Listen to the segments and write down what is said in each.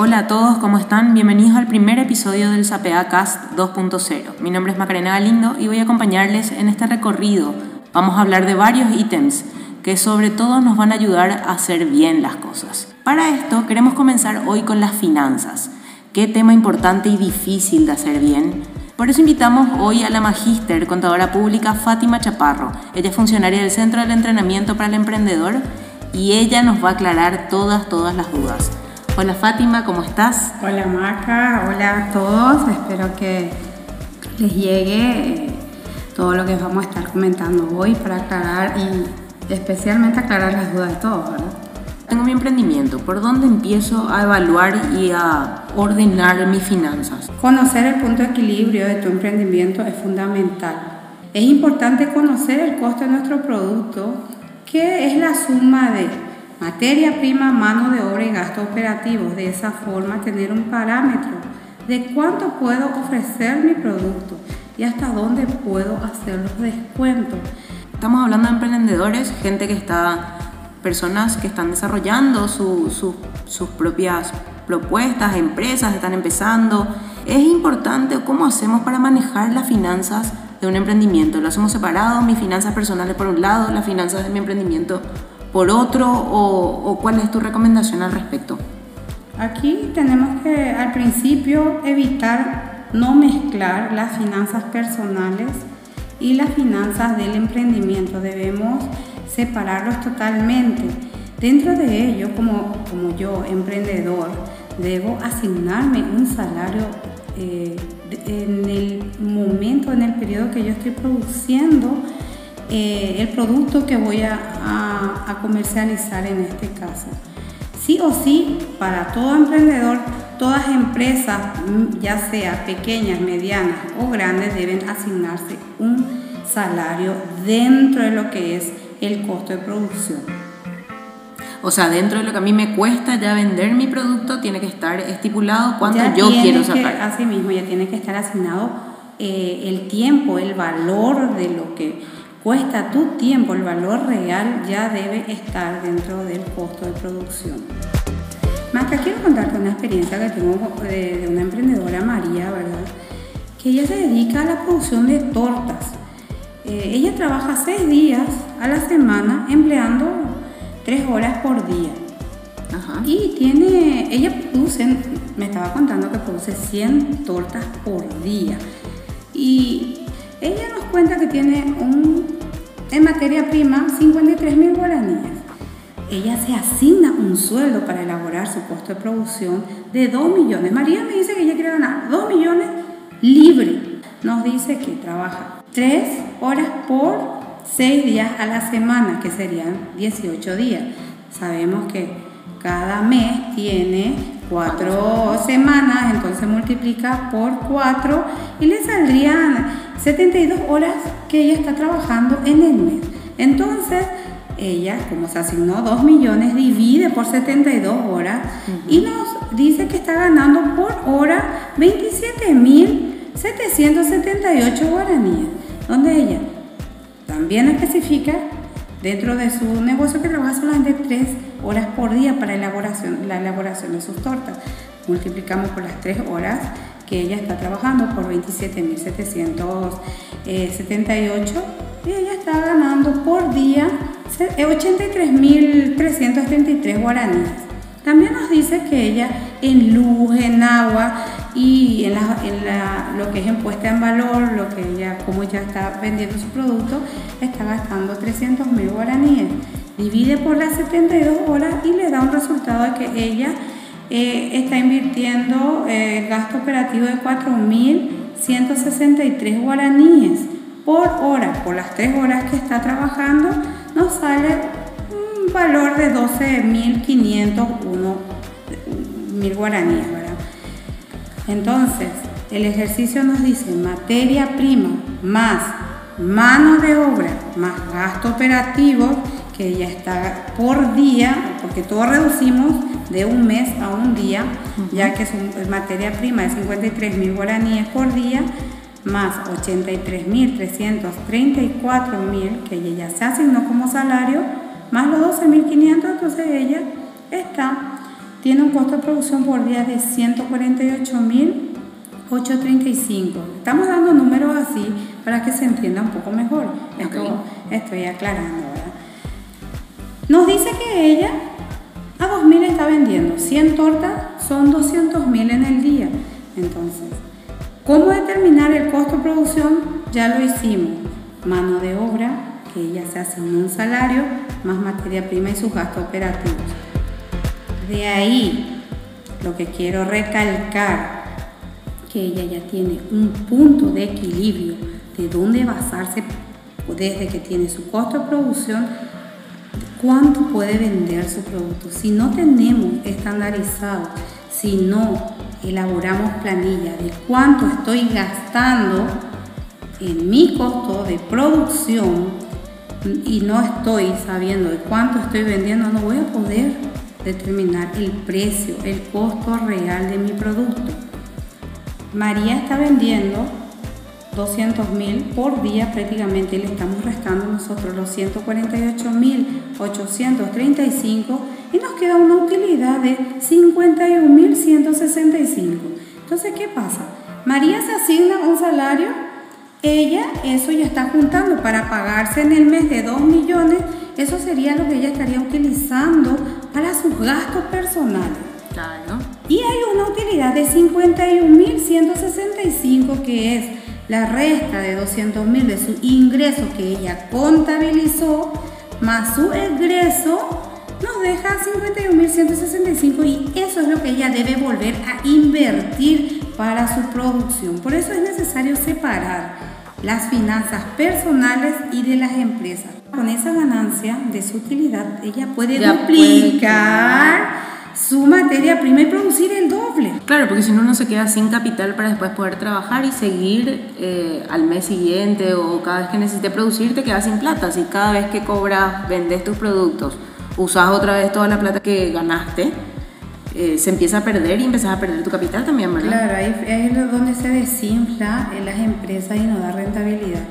Hola a todos, ¿cómo están? Bienvenidos al primer episodio del SAPEA Cast 2.0. Mi nombre es Macarena Galindo y voy a acompañarles en este recorrido. Vamos a hablar de varios ítems que sobre todo nos van a ayudar a hacer bien las cosas. Para esto queremos comenzar hoy con las finanzas. Qué tema importante y difícil de hacer bien. Por eso invitamos hoy a la magíster contadora pública Fátima Chaparro. Ella es funcionaria del Centro del Entrenamiento para el Emprendedor y ella nos va a aclarar todas, todas las dudas. Hola Fátima, ¿cómo estás? Hola Maca, hola a todos. Espero que les llegue eh, todo lo que vamos a estar comentando hoy para aclarar y especialmente aclarar las dudas de todos, ¿verdad? Tengo mi emprendimiento, ¿por dónde empiezo a evaluar y a ordenar mis finanzas? Conocer el punto de equilibrio de tu emprendimiento es fundamental. Es importante conocer el costo de nuestro producto, que es la suma de materia prima, mano de obra y gastos operativos. De esa forma, tener un parámetro de cuánto puedo ofrecer mi producto y hasta dónde puedo hacer los descuentos. Estamos hablando de emprendedores, gente que está, personas que están desarrollando sus propias propuestas, empresas, están empezando. Es importante cómo hacemos para manejar las finanzas de un emprendimiento. Lo hacemos separado, mis finanzas personales por un lado, las finanzas de mi emprendimiento por otro, o, o cuál es tu recomendación al respecto. Aquí tenemos que al principio evitar no mezclar las finanzas personales y las finanzas del emprendimiento. Debemos separarlos totalmente. Dentro de ello, como, como yo, emprendedor, debo asignarme un salario eh, en el momento, en el periodo que yo estoy produciendo eh, el producto que voy a, a, comercializar en este caso. Sí o sí, para todo emprendedor, todas empresas, mm, ya sea pequeñas, medianas o grandes, deben asignarse un salario dentro de lo que es el costo de producción. O sea, dentro de lo que a mí me cuesta ya vender mi producto, tiene que estar estipulado cuánto yo quiero sacar. Que, así mismo, ya tiene que estar asignado eh, el tiempo, el valor de lo que cuesta tu tiempo, el valor real ya debe estar dentro del costo de producción. Maca, quiero contarte una experiencia que tengo de, una emprendedora, María, ¿verdad? Que ella se dedica a la producción de tortas. Eh, ella trabaja seis días a la semana empleando tres horas por día. Y tiene, ella produce, me estaba contando que produce 100 tortas por día. Y ella nos cuenta que tiene un, en materia prima 53 mil guaraníes. Ella se asigna un sueldo para elaborar su costo de producción de 2 millones. María me dice que ella quiere ganar 2 millones libre. Nos dice que trabaja 3 horas por 6 días a la semana, que serían 18 días. Sabemos que cada mes tiene 4 semanas, entonces multiplica por 4 y le saldrían 72 horas que ella está trabajando en el mes. Entonces, ella, como se asignó 2 millones, divide por 72 horas y nos dice que está ganando por hora 27.778 guaraníes, donde ella también especifica dentro de su negocio que trabaja solamente 3 horas por día para elaboración, la elaboración de sus tortas. Multiplicamos por las 3 horas que ella está trabajando por 27.778 y ella está ganando por día 83.373 guaraníes. También nos dice que ella en luz, en agua y en, lo que es en puesta en valor, lo que ella, como ya está vendiendo su producto, está gastando 300.000 guaraníes. Divide por las 72 horas y le da un resultado de que ella eh, está invirtiendo eh, gasto operativo de 4.163 guaraníes por hora. Por las 3 horas que está trabajando nos sale un valor de 12.501 mil guaraníes. Entonces, el ejercicio nos dice materia prima más mano de obra más gasto operativo que ya está por día, porque todo reducimos de un mes a un día, ya que es materia prima de 53 mil guaraníes por día, más 83 mil 334 mil que ella ya se asignó como salario, más los 12 mil 500, entonces ella está tiene un costo de producción por día de 148.835. Estamos dando números así para que se entienda un poco mejor. Esto, estoy aclarando, ¿verdad? Nos dice que ella a 2.000 está vendiendo. 100 tortas son 200.000 en el día. Entonces, ¿cómo determinar el costo de producción? Ya lo hicimos. Mano de obra, que ella se asigna un salario, más materia prima y sus gastos operativos. De ahí, lo que quiero recalcar, que ella ya tiene un punto de equilibrio de dónde basarse desde que tiene su costo de producción, cuánto puede vender su producto. Si no tenemos estandarizado, si no elaboramos planilla de cuánto estoy gastando en mi costo de producción y no estoy sabiendo de cuánto estoy vendiendo, no voy a poder determinar el precio, el costo real de mi producto. María está vendiendo 200 mil por día prácticamente le estamos restando nosotros los 148 mil 835 y nos queda una utilidad de 51 mil 165. Entonces, ¿qué pasa? María se asigna un salario, ella eso ya está juntando para pagarse en el mes de 2 millones eso sería lo que ella estaría utilizando para sus gastos personales. Claro. Y hay una utilidad de 51.165 que es la resta de 200.000 de su ingreso que ella contabilizó más su egreso nos deja 51.165 y eso es lo que ella debe volver a invertir para su producción. Por eso es necesario separar las finanzas personales y de las empresas. Con esa ganancia de su utilidad, ella puede duplicar su materia prima y producir el doble. Claro, porque si no, uno se queda sin capital para después poder trabajar y seguir eh, al mes siguiente o cada vez que necesite producir, te quedas sin plata. Si cada vez que cobras, vendes tus productos, usas otra vez toda la plata que ganaste, eh, se empieza a perder y empiezas a perder tu capital también, ¿verdad? Claro, ahí, es donde se desinfla en las empresas y no da rentabilidad.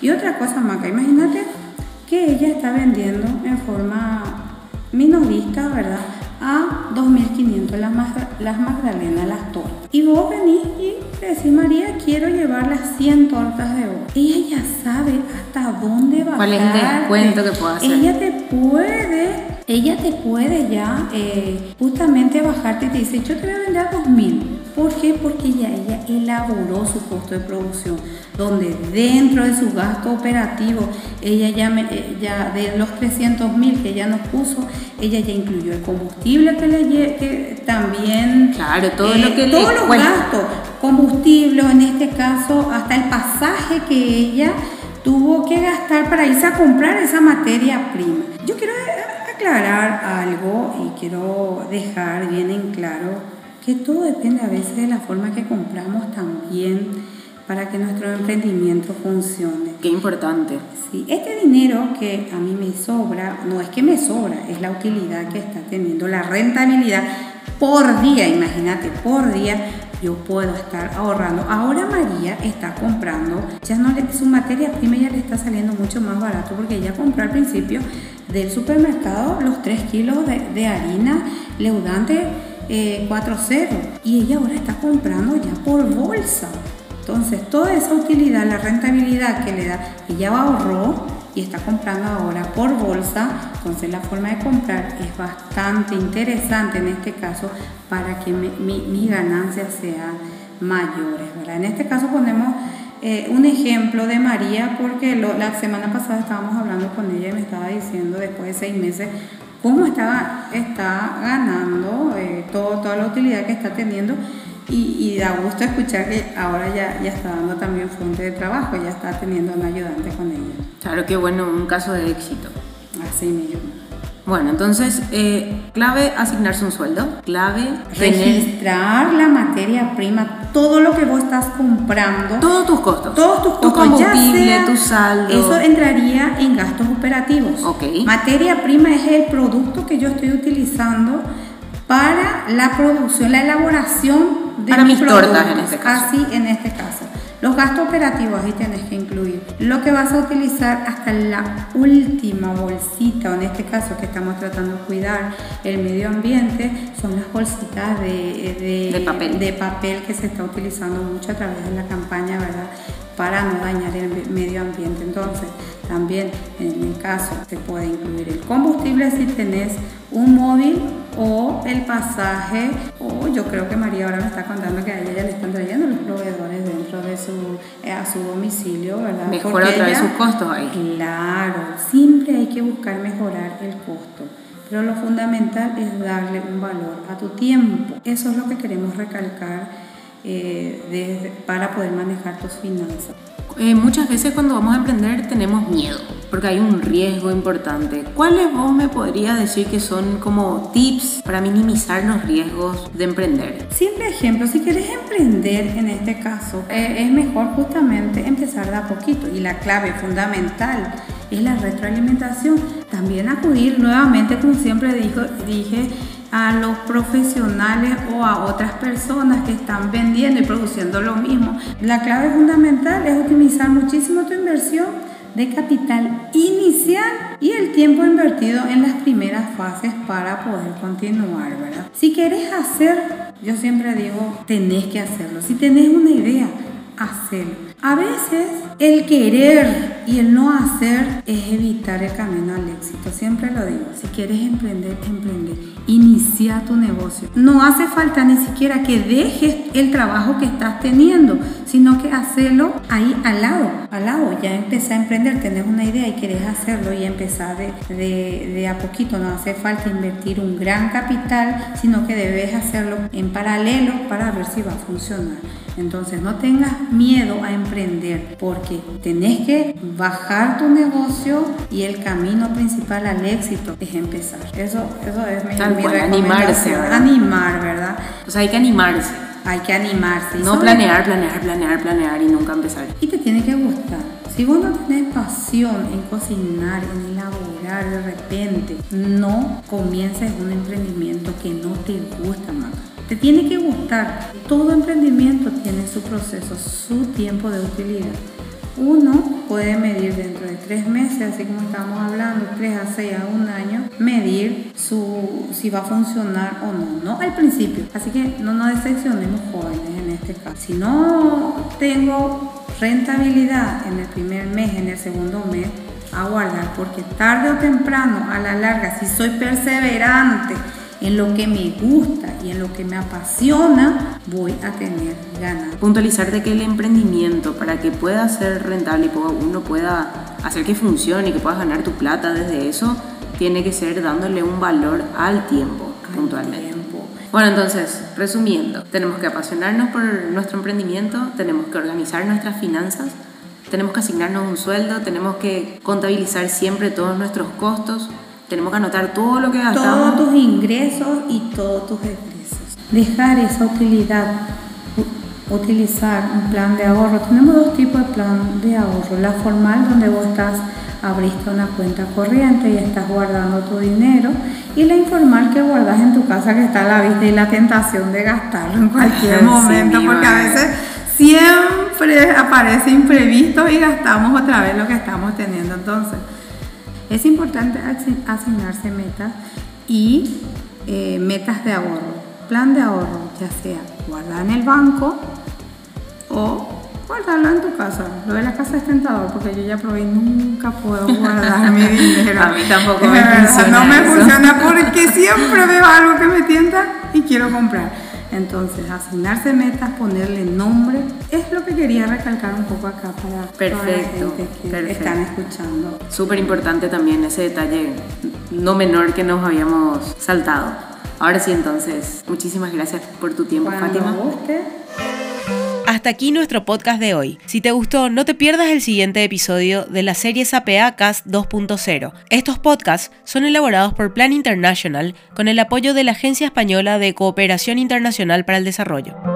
Y otra cosa, Maca, imagínate que ella está vendiendo en forma minorista, ¿verdad? A 2.500 las, las magdalenas, las tortas. Y vos venís y decís, María, quiero llevar las 100 tortas de vos. Ella ya sabe hasta dónde va. ¿Cuál es el descuento que puedo hacer? Ella te puede ella te puede ya eh, justamente bajarte y te dice, yo te voy a vender a 2000. ¿Por qué? Porque ya ella elaboró su costo de producción, donde dentro de su gasto operativo, ella ya, eh, ya de los 300 mil que ella nos puso, ella ya incluyó el combustible que le que también... Claro, todo lo que eh, Todos los gastos, combustible, en este caso, hasta el pasaje que ella tuvo que gastar para irse a comprar esa materia prima. Yo quiero aclarar algo y quiero dejar bien en claro que todo depende a veces de la forma que compramos también para que nuestro emprendimiento funcione. Qué importante. Sí, este dinero que a mí me sobra, no es que me sobra, es la utilidad que está teniendo, la rentabilidad por día, imagínate, por día yo puedo estar ahorrando. Ahora María está comprando, ya no le, su materia prima ya le está saliendo mucho más barato porque ella compró al principio del supermercado los 3 kilos de, harina leudante eh, 4.0 y ella ahora está comprando ya por bolsa. Entonces toda esa utilidad, la rentabilidad que le da, ella ahorró y está comprando ahora por bolsa, entonces la forma de comprar es bastante interesante en este caso para que mi, mis ganancias sean mayores. En este caso ponemos eh, un ejemplo de María porque la semana pasada estábamos hablando con ella y me estaba diciendo después de seis meses cómo está, está ganando eh, todo, toda la utilidad que está teniendo y, da gusto escuchar que ahora ya, ya está dando también fuente de trabajo, ya está teniendo un ayudante con ella. Claro, qué bueno, un caso de éxito. Así mismo. Bueno, entonces, eh, clave asignarse un sueldo, clave registrar la materia prima, todo lo que vos estás comprando. Todos tus costos. Todos tus costos. Tu combustible, tu saldo. Eso entraría en gastos operativos. Ok. Materia prima es el producto que yo estoy utilizando para la producción, la elaboración de para mis tortas en este caso. Así en este caso. Los gastos operativos ahí tienes que incluir. Lo que vas a utilizar hasta la última bolsita, o en este caso que estamos tratando de cuidar el medio ambiente, son las bolsitas de, de, papel. de papel que se está utilizando mucho a través de la campaña, ¿verdad? Para no dañar el medio ambiente. Entonces, también en el caso se puede incluir el combustible si tenés un móvil o el pasaje o yo creo que María ahora me está contando que a ella ya le están trayendo los proveedores dentro de su eh, a su domicilio, ¿verdad? Mejora otra vez sus costos ahí. Claro, siempre hay que buscar mejorar el costo. Pero lo fundamental es darle un valor a tu tiempo. Eso es lo que queremos recalcar eh, para poder manejar tus finanzas. Eh, muchas veces cuando vamos a emprender tenemos miedo, porque hay un riesgo importante. ¿Cuáles vos me podrías decir que son como tips para minimizar los riesgos de emprender? Simple ejemplo, si quieres emprender en este caso, eh, es mejor justamente empezar de a poquito y la clave fundamental es la retroalimentación. También acudir nuevamente, como siempre dijo, dije, a los profesionales o a otras personas que están vendiendo y produciendo lo mismo. La clave fundamental es optimizar muchísimo tu inversión de capital inicial y el tiempo invertido en las primeras fases para poder continuar, ¿verdad? Si quieres hacer, yo siempre digo, tenés que hacerlo. Si tenés una idea, hacerlo. A veces el querer y el no hacer es evitar el camino al Siempre lo digo, si quieres emprender, emprende. Inicia tu negocio. No hace falta ni siquiera que dejes el trabajo que estás teniendo, sino que hacerlo ahí al lado, al lado. Ya empecé a emprender, tenés una idea y querés hacerlo y empezar de, de, de a poquito. No hace falta invertir un gran capital, sino que debes hacerlo en paralelo para ver si va a funcionar. Entonces no tengas miedo a emprender porque tenés que bajar tu negocio y el camino principal al éxito es empezar. Eso, eso es mi, Tal cual, animarse, ¿verdad? Animar, ¿verdad? O sea, hay que animarse. Hay que animarse. No planear, planear, planear, planear y nunca empezar. Y te tiene que gustar. Si vos no tenés pasión en cocinar, en elaborar de repente, no comiences un emprendimiento que no te gusta, mamá. Te tiene que gustar. Todo emprendimiento tiene su proceso, su tiempo de utilidad. Uno puede medir dentro de tres meses, así como estábamos hablando, tres a seis a un año, medir su, si va a funcionar o no, no al principio. Así que no nos decepcionemos jóvenes en este caso. Si no tengo rentabilidad en el primer mes, en el segundo mes, a guardar, porque tarde o temprano, a la larga, si soy perseverante en lo que me gusta y en lo que me apasiona, voy a tener ganas. Puntualizar de que el emprendimiento, para que pueda ser rentable y uno pueda hacer que funcione y que puedas ganar tu plata desde eso, tiene que ser dándole un valor al tiempo, puntualmente. Tiempo. Bueno, entonces, resumiendo, tenemos que apasionarnos por nuestro emprendimiento, tenemos que organizar nuestras finanzas, tenemos que asignarnos un sueldo, tenemos que contabilizar siempre todos nuestros costos, tenemos que anotar todo lo que gastamos. Todos tus ingresos y todos tus egresos. Dejar esa utilidad, utilizar un plan de ahorro. Tenemos dos tipos de plan de ahorro. La formal, donde vos estás, abriste una cuenta corriente y estás guardando tu dinero. Y la informal que guardas en tu casa, que está a la vista y la tentación de gastarlo en cualquier momento, porque a veces siempre aparece imprevisto y gastamos otra vez lo que estamos teniendo. Entonces, es importante asi- asignarse metas y eh, metas de ahorro. Plan de ahorro, ya sea guardar en el banco o guardarlo en tu casa. Lo de la casa es tentador porque yo ya probé y nunca puedo guardar mi dinero. A mí tampoco me verdad, funciona No me eso. funciona porque siempre veo algo que me tienta y quiero comprar. Entonces, asignarse metas, ponerle nombre, es lo que quería recalcar un poco acá para toda la Perfecto, gente que perfecto. están escuchando. Súper importante también ese detalle no menor que nos habíamos saltado. Ahora sí, entonces, muchísimas gracias por tu tiempo, Cuando Fátima. guste, Hasta aquí nuestro podcast de hoy. Si te gustó, no te pierdas el siguiente episodio de la serie SAPA Cast 2.0. Estos podcasts son elaborados por Plan International con el apoyo de la Agencia Española de Cooperación Internacional para el Desarrollo.